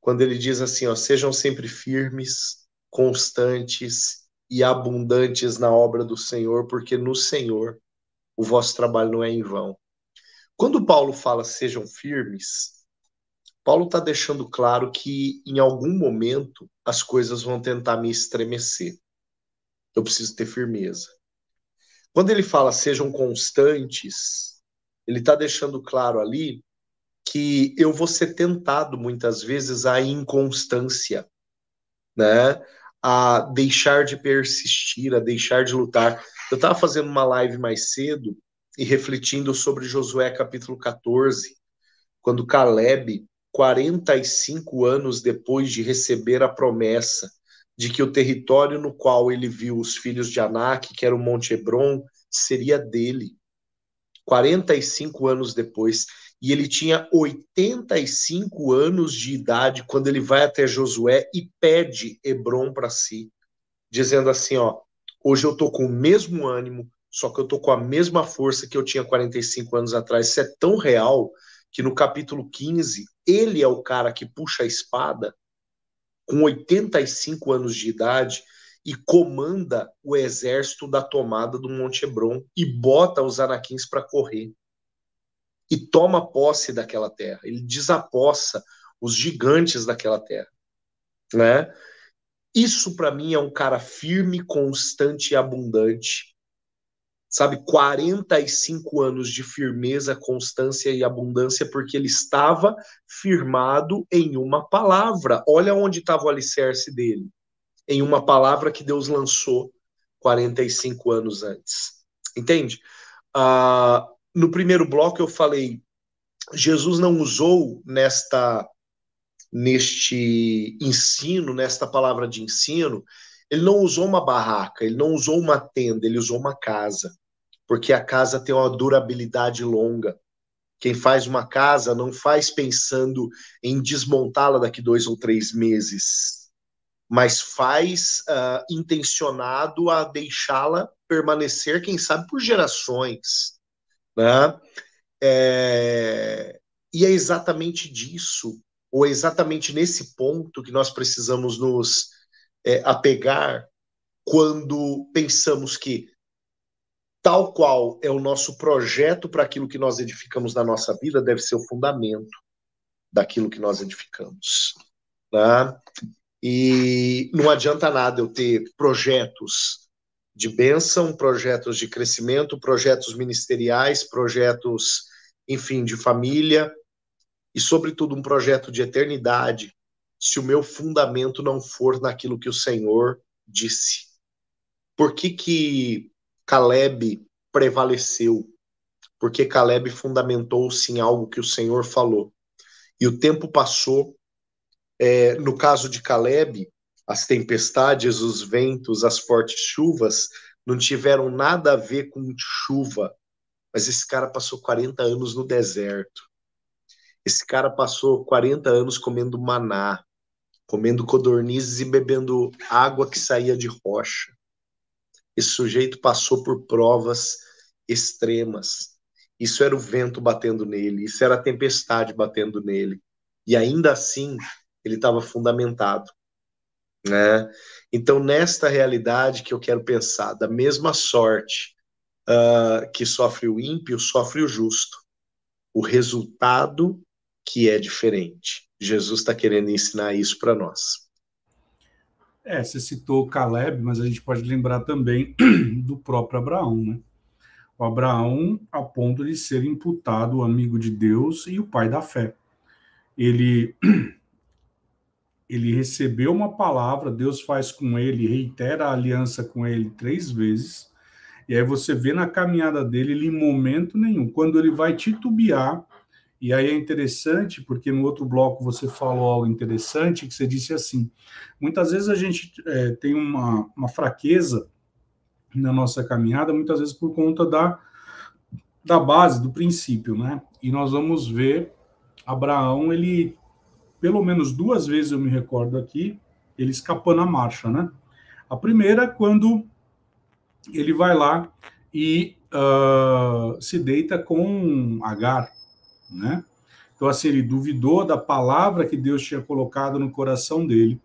quando ele diz assim, ó, sejam sempre firmes, constantes e abundantes na obra do Senhor, porque no Senhor o vosso trabalho não é em vão. Quando Paulo fala sejam firmes, Paulo está deixando claro que em algum momento as coisas vão tentar me estremecer. Eu preciso ter firmeza. Quando ele fala sejam constantes, ele está deixando claro ali que eu vou ser tentado muitas vezes à inconstância, né? A deixar de persistir, a deixar de lutar. Eu estava fazendo uma live mais cedo e refletindo sobre Josué capítulo 14, quando Caleb, 45 anos depois de receber a promessa de que o território no qual ele viu os filhos de Anak, que era o Monte Hebron, seria dele. 45 anos depois e ele tinha 85 anos de idade quando ele vai até Josué e pede Hebron para si, dizendo assim, ó, hoje eu tô com o mesmo ânimo, só que eu tô com a mesma força que eu tinha 45 anos atrás. Isso é tão real que no capítulo 15, ele é o cara que puxa a espada com 85 anos de idade e comanda o exército da tomada do Monte Hebron e bota os anaquins para correr e toma posse daquela terra. Ele desapossa os gigantes daquela terra, né? Isso para mim é um cara firme, constante e abundante. Sabe, 45 anos de firmeza, constância e abundância, porque ele estava firmado em uma palavra. Olha onde estava o alicerce dele. Em uma palavra que Deus lançou 45 anos antes. Entende? Ah, no primeiro bloco eu falei, Jesus não usou nesta neste ensino, nesta palavra de ensino, ele não usou uma barraca, ele não usou uma tenda, ele usou uma casa, porque a casa tem uma durabilidade longa. Quem faz uma casa não faz pensando em desmontá-la daqui dois ou três meses, mas faz uh, intencionado a deixá-la permanecer, quem sabe, por gerações. Né? É, e é exatamente disso, ou é exatamente nesse ponto que nós precisamos nos é, apegar quando pensamos que, tal qual é o nosso projeto para aquilo que nós edificamos na nossa vida, deve ser o fundamento daquilo que nós edificamos. Né? E não adianta nada eu ter projetos de bênção, projetos de crescimento, projetos ministeriais, projetos, enfim, de família e, sobretudo, um projeto de eternidade, se o meu fundamento não for naquilo que o Senhor disse. Por que, que Caleb prevaleceu? Porque Caleb fundamentou-se em algo que o Senhor falou. E o tempo passou É, no caso de Caleb, as tempestades, os ventos, as fortes chuvas não tiveram nada a ver com chuva, mas esse cara passou 40 anos no deserto. Esse cara passou 40 anos comendo maná, comendo codornizes e bebendo água que saía de rocha. Esse sujeito passou por provas extremas. Isso era o vento batendo nele, isso era a tempestade batendo nele. E ainda assim, ele estava fundamentado. Né? Então, nesta realidade que eu quero pensar, da mesma sorte uh, que sofre o ímpio, sofre o justo. O resultado que é diferente. Jesus está querendo ensinar isso para nós. É, você citou Caleb, mas a gente pode lembrar também do próprio Abraão, né? O Abraão, a ponto de ser imputado amigo de Deus e o pai da fé. Ele ele recebeu uma palavra, Deus faz com ele, reitera a aliança com ele três vezes, e aí você vê na caminhada dele, ele em momento nenhum, quando ele vai titubear, e aí é interessante, porque no outro bloco você falou algo interessante, que você disse assim, muitas vezes a gente é, tem uma, uma fraqueza na nossa caminhada, muitas vezes por conta da, da base, do princípio, né? E nós vamos ver Abraão, ele pelo menos duas vezes eu me recordo aqui, ele escapou na marcha, né? A primeira, quando ele vai lá e uh, se deita com Agar, né? Então, assim, ele duvidou da palavra que Deus tinha colocado no coração dele.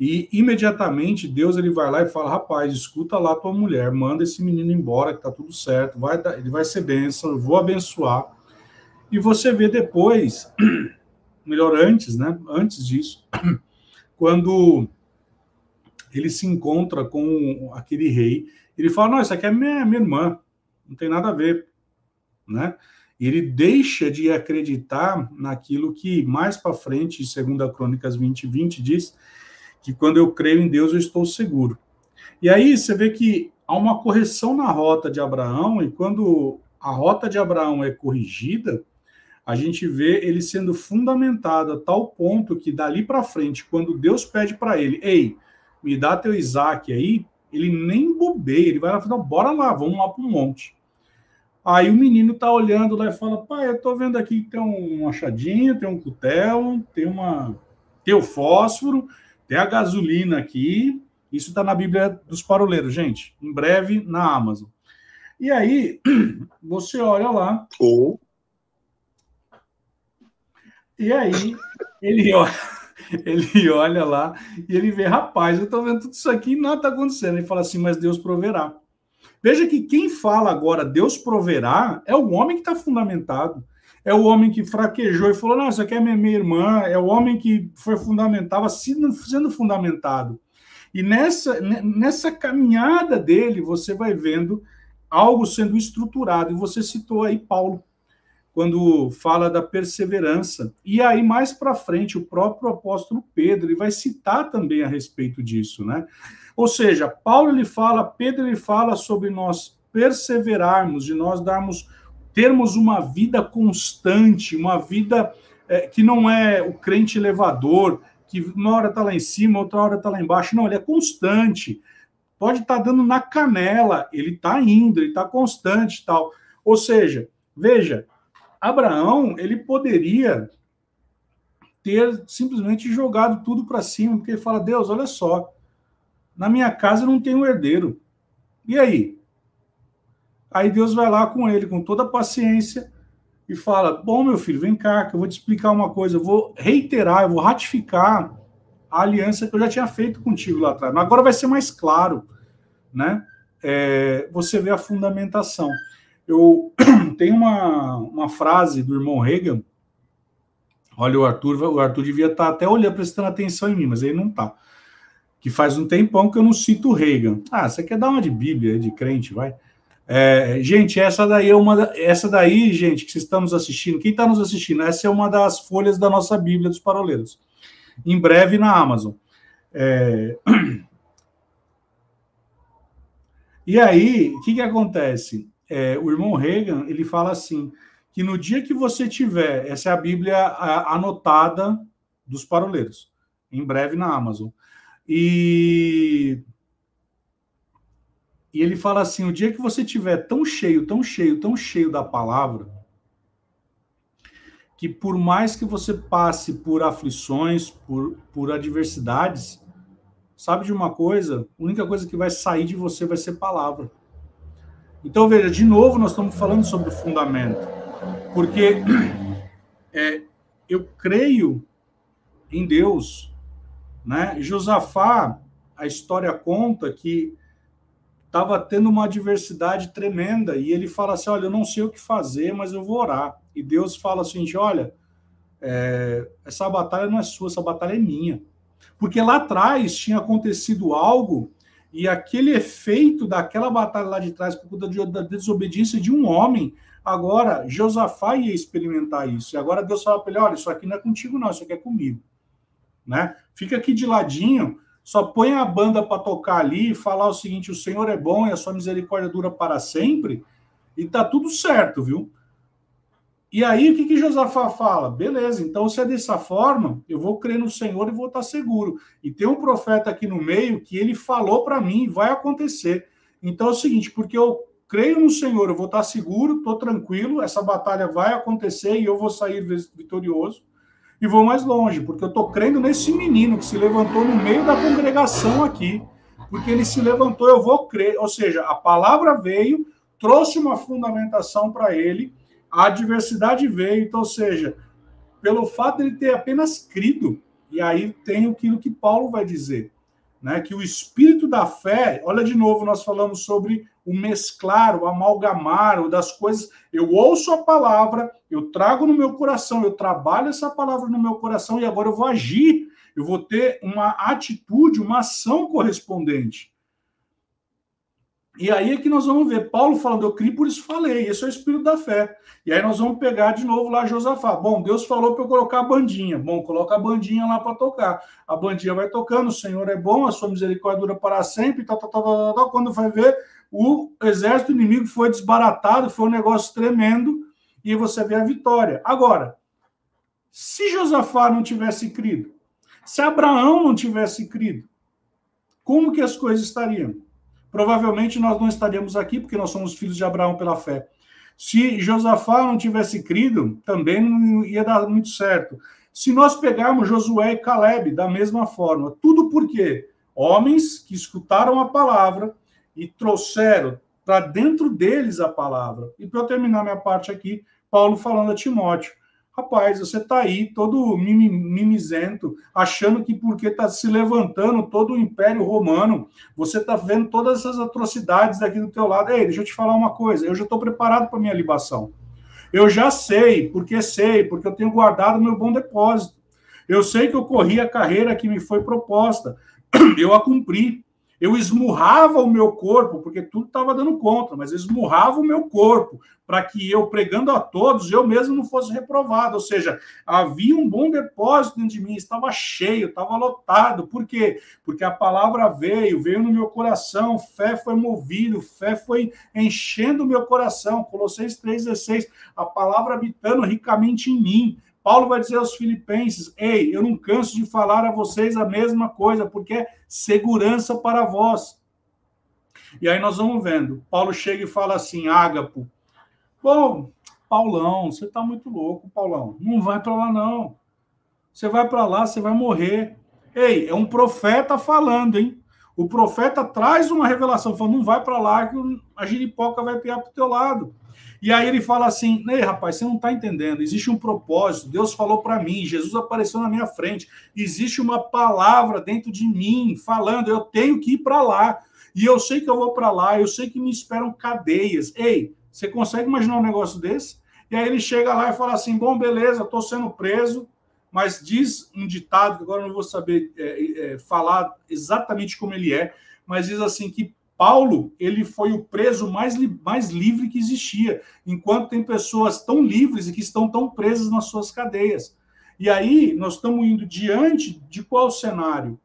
E imediatamente Deus ele vai lá e fala: rapaz, escuta lá tua mulher, manda esse menino embora, que tá tudo certo, vai, ele vai ser bênção, eu vou abençoar. E você vê depois melhor antes, né? Antes disso, quando ele se encontra com aquele rei, ele fala: Não, isso aqui é minha, minha irmã, não tem nada a ver, né? E ele deixa de acreditar naquilo que mais para frente, segundo Crônicas 20, 20, diz que quando eu creio em Deus eu estou seguro. E aí você vê que há uma correção na rota de Abraão, e quando a rota de Abraão é corrigida, a gente vê ele sendo fundamentado a tal ponto que dali para frente, quando Deus pede para ele, ei, me dá teu Isaac aí, ele nem bobeia, ele vai lá e fala, bora lá, vamos lá para o monte. Aí o menino tá olhando lá e fala, pai, eu tô vendo aqui que tem um machadinho, tem um cutel, tem uma tem o fósforo, tem a gasolina aqui, isso está na Bíblia dos Paroleiros, gente, em breve na Amazon. E aí, você olha lá. E aí, ele olha, ele olha lá e ele vê, rapaz, eu estou vendo tudo isso aqui e nada está acontecendo. Ele fala assim, mas Deus proverá. Veja que quem fala agora Deus proverá é o homem que está fundamentado. É o homem que fraquejou e falou: Não, isso aqui é minha, minha irmã. É o homem que foi fundamentado, sendo fundamentado. E nessa, nessa caminhada dele, você vai vendo algo sendo estruturado. E você citou aí Paulo quando fala da perseverança. E aí, mais para frente, o próprio apóstolo Pedro ele vai citar também a respeito disso, né? Ou seja, Paulo ele fala, Pedro ele fala sobre nós perseverarmos, de nós darmos, termos uma vida constante, uma vida é, que não é o crente elevador, que uma hora está lá em cima, outra hora está lá embaixo. Não, ele é constante. Pode estar tá dando na canela, ele está indo, ele está constante tal. Ou seja, veja, Abraão, ele poderia ter simplesmente jogado tudo para cima, porque ele fala: Deus, olha só, na minha casa não tem um herdeiro. E aí? Aí Deus vai lá com ele, com toda a paciência, e fala: Bom, meu filho, vem cá, que eu vou te explicar uma coisa. Eu vou reiterar, eu vou ratificar a aliança que eu já tinha feito contigo lá atrás. Mas agora vai ser mais claro, né? É, você vê a fundamentação. Eu tenho uma, uma frase do irmão Reagan. Olha, o Arthur, o Arthur devia estar tá até olhando, prestando atenção em mim, mas ele não está. Que faz um tempão que eu não cito Reagan. Ah, você quer dar uma de Bíblia, de crente, vai? É, gente, essa daí é uma. Essa daí, gente, que vocês estão nos assistindo, quem está nos assistindo, essa é uma das folhas da nossa Bíblia dos Paroleiros. Em breve na Amazon. É... E aí, o que, que acontece? É, o irmão Reagan ele fala assim que no dia que você tiver essa é a Bíblia anotada dos paroleiros, em breve na Amazon. E e ele fala assim: o dia que você tiver tão cheio, tão cheio, tão cheio da palavra, que por mais que você passe por aflições, por, por adversidades, sabe de uma coisa? A única coisa que vai sair de você vai ser palavra. Então, veja, de novo, nós estamos falando sobre o fundamento. Porque é, eu creio em Deus. Né? Josafá, a história conta que estava tendo uma adversidade tremenda e ele fala assim: Olha, eu não sei o que fazer, mas eu vou orar. E Deus fala assim: Olha, é, essa batalha não é sua, essa batalha é minha. Porque lá atrás tinha acontecido algo e aquele efeito daquela batalha lá de trás, por conta da desobediência de um homem, agora Josafá ia experimentar isso. E agora Deus fala para ele: Olha, isso aqui não é contigo, não, isso aqui é comigo. Né? Fica aqui de ladinho só põe a banda para tocar ali e falar o seguinte: o Senhor é bom e a sua misericórdia dura para sempre, e tá tudo certo, viu? E aí, o que, que Josafá fala? Beleza, então se é dessa forma, eu vou crer no Senhor e vou estar seguro. E tem um profeta aqui no meio que ele falou para mim, vai acontecer. Então é o seguinte, porque eu creio no Senhor, eu vou estar seguro, estou tranquilo, essa batalha vai acontecer e eu vou sair vitorioso e vou mais longe, porque eu estou crendo nesse menino que se levantou no meio da congregação aqui, porque ele se levantou, eu vou crer. Ou seja, a palavra veio, trouxe uma fundamentação para ele, a adversidade veio, então, ou seja, pelo fato de ele ter apenas crido, e aí tem aquilo que Paulo vai dizer, né? Que o espírito da fé, olha de novo, nós falamos sobre o mesclar, o amalgamar, o das coisas. Eu ouço a palavra, eu trago no meu coração, eu trabalho essa palavra no meu coração e agora eu vou agir, eu vou ter uma atitude, uma ação correspondente. E aí é que nós vamos ver Paulo falando, eu criei, por isso falei, esse é o espírito da fé. E aí nós vamos pegar de novo lá Josafá. Bom, Deus falou para eu colocar a bandinha. Bom, coloca a bandinha lá para tocar. A bandinha vai tocando, o Senhor é bom, a sua misericórdia dura para sempre, tal, tal, tal, tal, tal. quando vai ver, o exército inimigo foi desbaratado, foi um negócio tremendo, e você vê a vitória. Agora, se Josafá não tivesse crido, se Abraão não tivesse crido, como que as coisas estariam? Provavelmente nós não estaríamos aqui, porque nós somos filhos de Abraão pela fé. Se Josafá não tivesse crido, também não ia dar muito certo. Se nós pegarmos Josué e Caleb da mesma forma, tudo por quê? Homens que escutaram a palavra e trouxeram para dentro deles a palavra. E para eu terminar minha parte aqui, Paulo falando a Timóteo: Rapaz, você está aí todo mimizento, achando que porque está se levantando todo o Império Romano, você está vendo todas essas atrocidades daqui do teu lado. Ei, deixa eu te falar uma coisa, eu já estou preparado para minha libação. Eu já sei, porque sei, porque eu tenho guardado meu bom depósito. Eu sei que eu corri a carreira que me foi proposta. Eu a cumpri eu esmurrava o meu corpo, porque tudo estava dando conta, mas eu esmurrava o meu corpo para que eu, pregando a todos, eu mesmo não fosse reprovado. Ou seja, havia um bom depósito dentro de mim, estava cheio, estava lotado. Por quê? Porque a palavra veio, veio no meu coração, fé foi movido, fé foi enchendo o meu coração. Colossenses 3,16, a palavra habitando ricamente em mim. Paulo vai dizer aos filipenses: Ei, eu não canso de falar a vocês a mesma coisa, porque é segurança para vós. E aí nós vamos vendo. Paulo chega e fala assim: Ágapo, bom, Paulão, você está muito louco, Paulão. Não vai para lá, não. Você vai para lá, você vai morrer. Ei, é um profeta falando, hein? O profeta traz uma revelação, falando: não vai para lá, que a giripoca vai piar para o teu lado. E aí ele fala assim: Ei, rapaz, você não está entendendo. Existe um propósito. Deus falou para mim, Jesus apareceu na minha frente. Existe uma palavra dentro de mim falando: eu tenho que ir para lá. E eu sei que eu vou para lá, eu sei que me esperam cadeias. Ei, você consegue imaginar um negócio desse? E aí ele chega lá e fala assim: bom, beleza, estou sendo preso, mas diz um ditado, que agora não vou saber é, é, falar exatamente como ele é, mas diz assim que Paulo, ele foi o preso mais, mais livre que existia, enquanto tem pessoas tão livres e que estão tão presas nas suas cadeias. E aí nós estamos indo diante de qual cenário?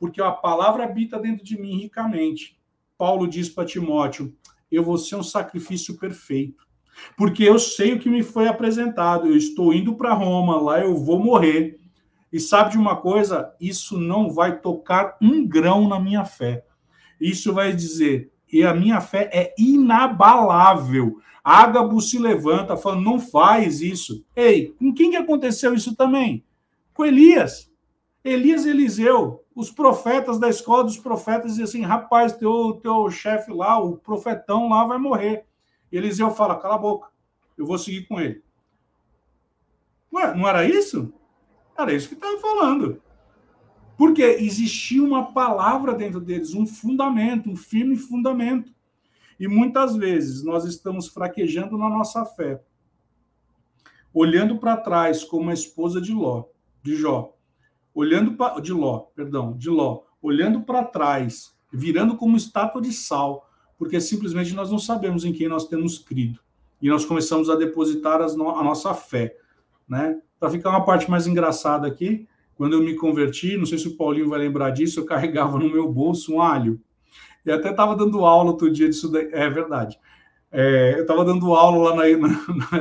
Porque a palavra habita dentro de mim ricamente. Paulo diz para Timóteo: eu vou ser um sacrifício perfeito. Porque eu sei o que me foi apresentado. Eu estou indo para Roma, lá eu vou morrer. E sabe de uma coisa? Isso não vai tocar um grão na minha fé. Isso vai dizer, e a minha fé é inabalável. Ágabo se levanta, falando: não faz isso. Ei, com quem que aconteceu isso também? Com Elias. Elias e Eliseu, os profetas da escola dos profetas, diziam assim: rapaz, teu, teu chefe lá, o profetão lá, vai morrer. E Eliseu fala: cala a boca, eu vou seguir com ele. Ué, não era isso? Era isso que estava falando. Porque existia uma palavra dentro deles, um fundamento, um firme fundamento. E muitas vezes nós estamos fraquejando na nossa fé, olhando para trás como a esposa de Ló, de Jó, olhando para de Ló, perdão, de Ló, olhando para trás, virando como estátua de sal, porque simplesmente nós não sabemos em quem nós temos crido. E nós começamos a depositar no, a nossa fé, né? Para ficar uma parte mais engraçada aqui, quando eu me converti, não sei se o Paulinho vai lembrar disso, eu carregava no meu bolso um alho. E até estava dando aula outro dia disso daí. É verdade. É, eu estava dando aula lá na.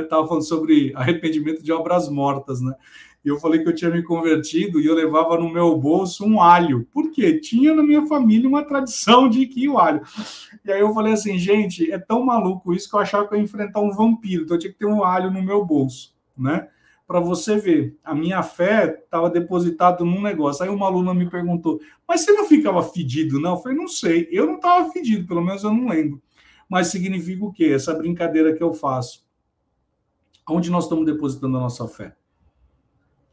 Estava falando sobre arrependimento de obras mortas, né? E eu falei que eu tinha me convertido e eu levava no meu bolso um alho. Por quê? Tinha na minha família uma tradição de que o alho. E aí eu falei assim, gente, é tão maluco isso que eu achava que eu ia enfrentar um vampiro. Então eu tinha que ter um alho no meu bolso, né? Para você ver. A minha fé estava depositada num negócio. Aí uma aluna me perguntou: Mas você não ficava fedido, não? Eu falei: Não sei. Eu não estava fedido, pelo menos eu não lembro. Mas significa o quê? Essa brincadeira que eu faço. Onde nós estamos depositando a nossa fé?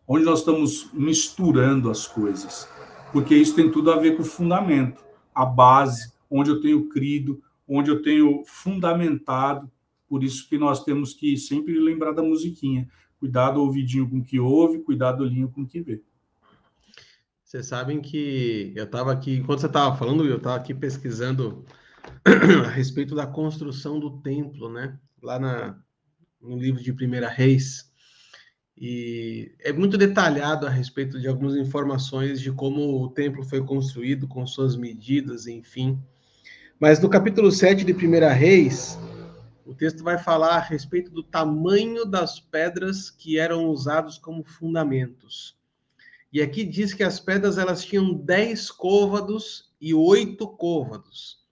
Onde nós estamos misturando as coisas? Porque isso tem tudo a ver com o fundamento, a base, onde eu tenho crido, onde eu tenho fundamentado. Por isso que nós temos que sempre lembrar da musiquinha Cuidado o ouvidinho com o que ouve, cuidado o olhinho com o que vê. Vocês sabem que eu estava aqui, enquanto você estava falando, eu estava aqui pesquisando a respeito da construção do templo, né? Lá na, no livro de Primeira Reis. E é muito detalhado a respeito de algumas informações de como o templo foi construído, com suas medidas, enfim. Mas no capítulo 7 de Primeira Reis, o texto vai falar a respeito do tamanho das pedras que eram usados como fundamentos. E aqui diz que as pedras elas tinham 10 côvados e 8 côvados.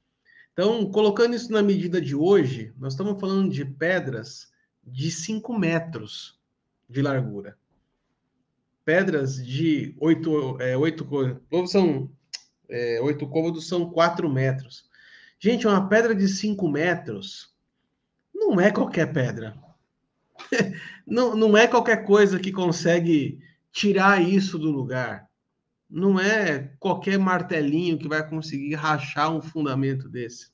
Então, colocando isso na medida de hoje, nós estamos falando de pedras de 5 metros de largura. Pedras de 8, é, 8 côvados são é, 8 côvados são 4 metros. Gente, uma pedra de 5 metros não é qualquer pedra. não, não é qualquer coisa que consegue tirar isso do lugar. Não é qualquer martelinho que vai conseguir rachar um fundamento desse.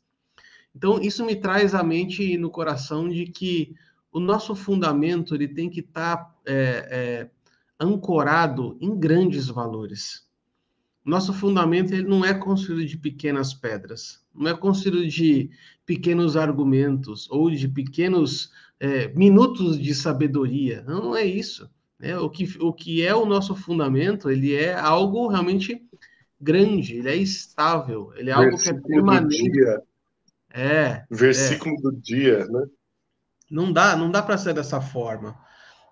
Então, isso me traz à mente e no coração de que o nosso fundamento ele tem que estar tá, é, é, ancorado em grandes valores. Nosso fundamento ele não é construído de pequenas pedras, não é construído de pequenos argumentos ou de pequenos é, minutos de sabedoria. Não, é isso. É, o, que, o que é o nosso fundamento, ele é algo realmente grande, ele é estável, ele é algo que é permanente. É. Versículo é. do dia, né? Não dá, não dá para ser dessa forma.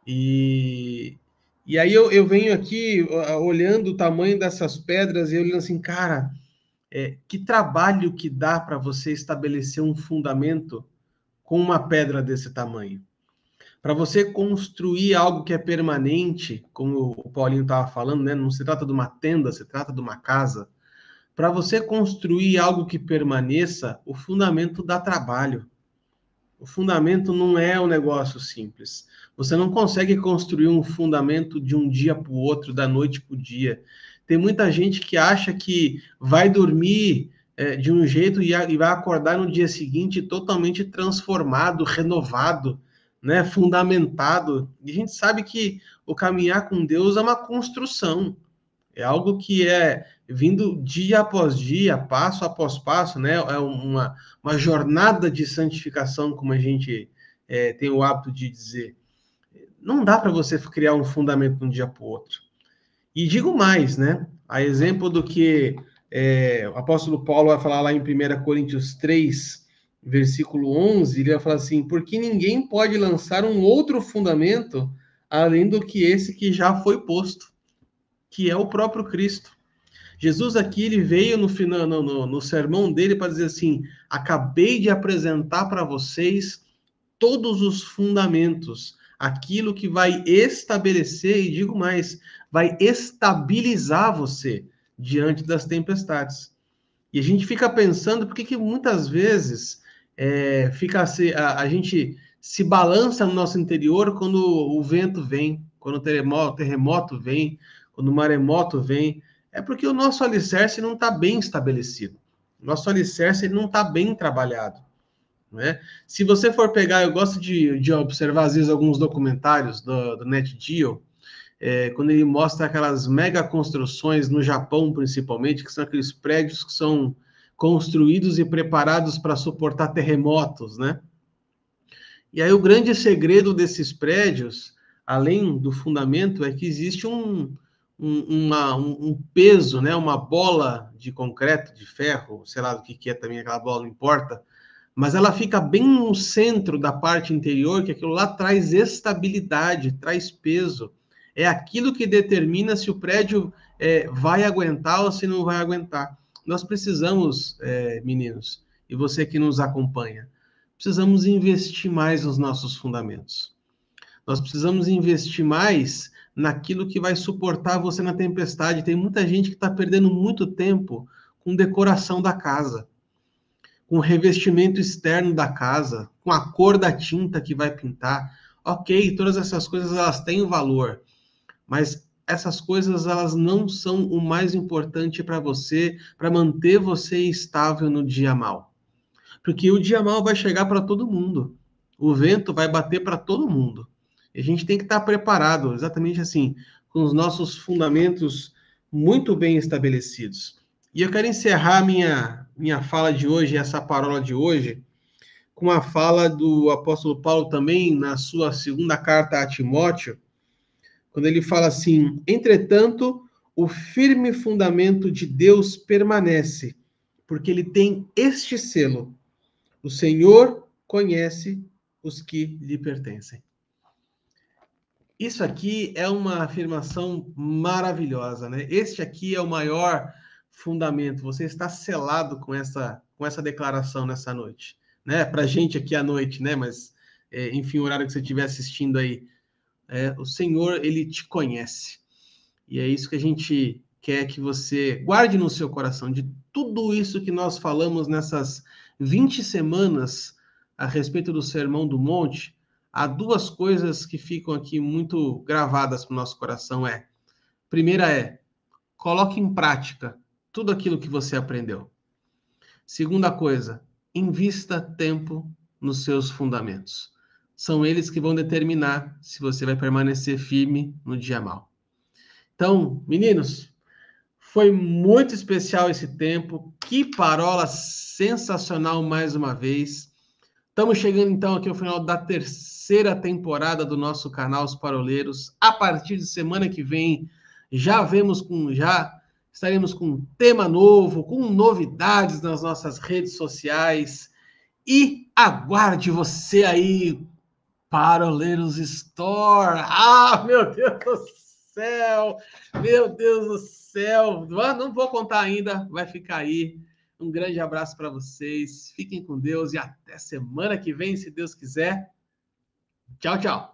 E, e aí eu, eu venho aqui olhando o tamanho dessas pedras e olhando assim, cara, é, que trabalho que dá para você estabelecer um fundamento com uma pedra desse tamanho? Para você construir algo que é permanente, como o Paulinho estava falando, né? não se trata de uma tenda, se trata de uma casa. Para você construir algo que permaneça, o fundamento dá trabalho. O fundamento não é um negócio simples. Você não consegue construir um fundamento de um dia para o outro, da noite para o dia. Tem muita gente que acha que vai dormir é, de um jeito e, e, vai acordar no dia seguinte totalmente transformado, renovado, né, fundamentado. E a gente sabe que o caminhar com Deus é uma construção. É algo que é vindo dia após dia, passo após passo, né? É uma, uma jornada de santificação, como a gente é, tem o hábito de dizer. Não dá para você criar um fundamento de um dia para o outro. E digo mais, né? A exemplo do que é, o apóstolo Paulo vai falar lá em 1 Coríntios 3, versículo 11, ele vai falar assim: porque ninguém pode lançar um outro fundamento além do que esse que já foi posto. que é o próprio Cristo. Jesus aqui ele veio no, final, no, no, no sermão dele para dizer assim: acabei de apresentar para vocês todos os fundamentos, aquilo que vai estabelecer, e digo mais, vai estabilizar você diante das tempestades. E a gente fica pensando por que muitas vezes é, fica a, a, gente se balança no nosso interior quando o vento vem, quando o terremoto, terremoto vem, quando o maremoto vem. É porque o nosso alicerce não está bem estabelecido. Nosso alicerce não está bem trabalhado. Né? Se você for pegar, eu gosto de, de observar às vezes alguns documentários do, do NetGeo, é, quando ele mostra aquelas mega construções no Japão, principalmente, que são aqueles prédios que são construídos e preparados para suportar terremotos, né? E aí o grande segredo desses prédios, além do fundamento, é que existe um, um, uma, um, peso, né? Uma bola de concreto, de ferro, sei lá do que, que é também aquela bola, não importa, mas ela fica bem no centro da parte interior, que aquilo lá traz estabilidade, traz peso é aquilo que determina se o prédio é, vai aguentar ou se não vai aguentar. Nós precisamos, é, meninos, e você que nos acompanha, precisamos investir mais nos nossos fundamentos. Nós precisamos investir mais naquilo que vai suportar você na tempestade. Tem muita gente que está perdendo muito tempo com decoração da casa, com revestimento externo da casa, com a cor da tinta que vai pintar. Ok, todas essas coisas elas têm valor, mas essas coisas elas não são o mais importante para você, para manter você estável no dia mal. Porque o dia mal vai chegar para todo mundo. O vento vai bater para todo mundo. E a gente tem que estar tá preparado, exatamente assim, com os nossos fundamentos muito bem estabelecidos. E eu quero encerrar minha minha fala de hoje, essa parola de hoje, com a fala do apóstolo Paulo também na sua segunda carta a Timóteo, quando ele fala assim: entretanto, o firme fundamento de Deus permanece, porque ele tem este selo: o Senhor conhece os que lhe pertencem. Isso aqui é uma afirmação maravilhosa, né? Este aqui é o maior fundamento. Você está selado com essa com essa declaração nessa noite, né? Para gente aqui à noite, né? Mas é, enfim, o horário que você estiver assistindo aí, é, o Senhor, ele te conhece. E é isso que a gente quer que você guarde no seu coração de tudo isso que nós falamos nessas 20 semanas a respeito do Sermão do Monte. Há duas coisas que ficam aqui muito gravadas para o nosso coração é: primeira é coloque em prática tudo aquilo que você aprendeu. Segunda coisa, invista tempo nos seus fundamentos são eles que vão determinar se você vai permanecer firme no dia mal. Então, meninos, foi muito especial esse tempo. Que parola sensacional mais uma vez. Estamos chegando então aqui ao final da terceira temporada do nosso canal Os Paroleiros. A partir de semana que vem já vemos com já estaremos com um tema novo, com novidades nas nossas redes sociais. E aguarde você aí Paroleiros Store. Ah, meu Deus do céu! Meu Deus do céu! Não vou contar ainda, vai ficar aí. Um grande abraço para vocês. Fiquem com Deus e até semana que vem, se Deus quiser. Tchau, tchau.